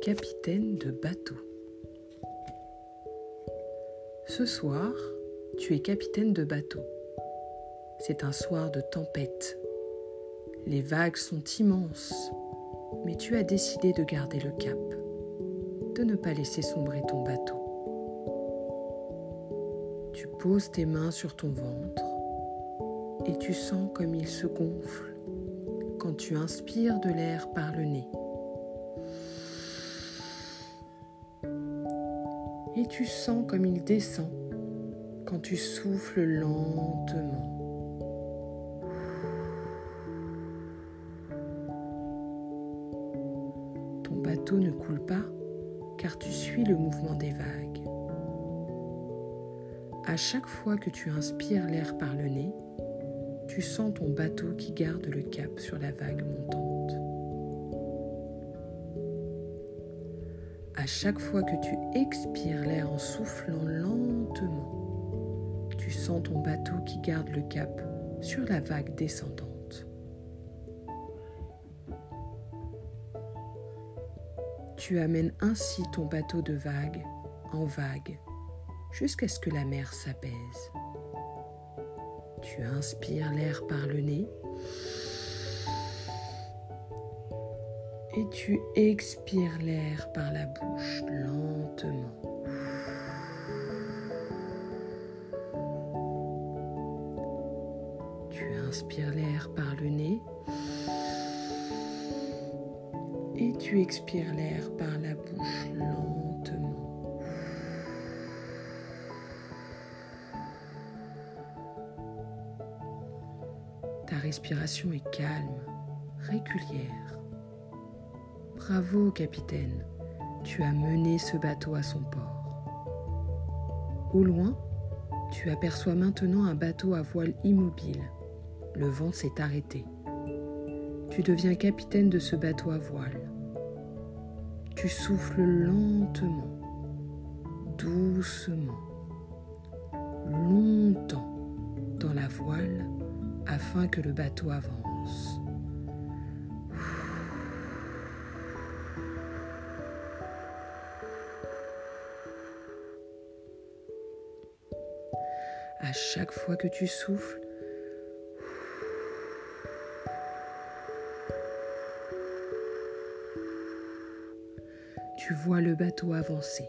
capitaine de bateau. Ce soir, tu es capitaine de bateau. C'est un soir de tempête. Les vagues sont immenses, mais tu as décidé de garder le cap, de ne pas laisser sombrer ton bateau. Tu poses tes mains sur ton ventre et tu sens comme il se gonfle quand tu inspires de l'air par le nez. Et tu sens comme il descend quand tu souffles lentement. Ton bateau ne coule pas car tu suis le mouvement des vagues. À chaque fois que tu inspires l'air par le nez, tu sens ton bateau qui garde le cap sur la vague montante. Chaque fois que tu expires l'air en soufflant lentement, tu sens ton bateau qui garde le cap sur la vague descendante. Tu amènes ainsi ton bateau de vague en vague jusqu'à ce que la mer s'apaise. Tu inspires l'air par le nez et tu expires l'air par la bouche lentement. Tu inspires l'air par le nez et tu expires l'air par la bouche lentement. Ta respiration est calme, régulière. Bravo, capitaine, tu as mené ce bateau à son port. Au loin, tu aperçois maintenant un bateau à voile immobile. Le vent s'est arrêté. Tu deviens capitaine de ce bateau à voile. Tu souffles lentement, doucement, longtemps dans la voile afin que le bateau avance. À chaque fois que tu souffles, tu vois le bateau avancer.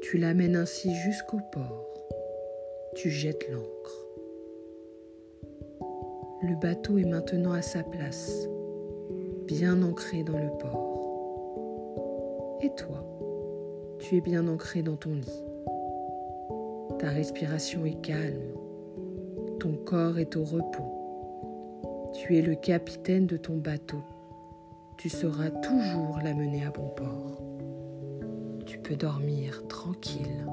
Tu l'amènes ainsi jusqu'au port. Tu jettes l'ancre. Le bateau est maintenant à sa place, bien ancré dans le port. Et toi, tu es bien ancré dans ton lit. Ta respiration est calme, ton corps est au repos. Tu es le capitaine de ton bateau. Tu sauras toujours l'amener à bon port. Tu peux dormir tranquille.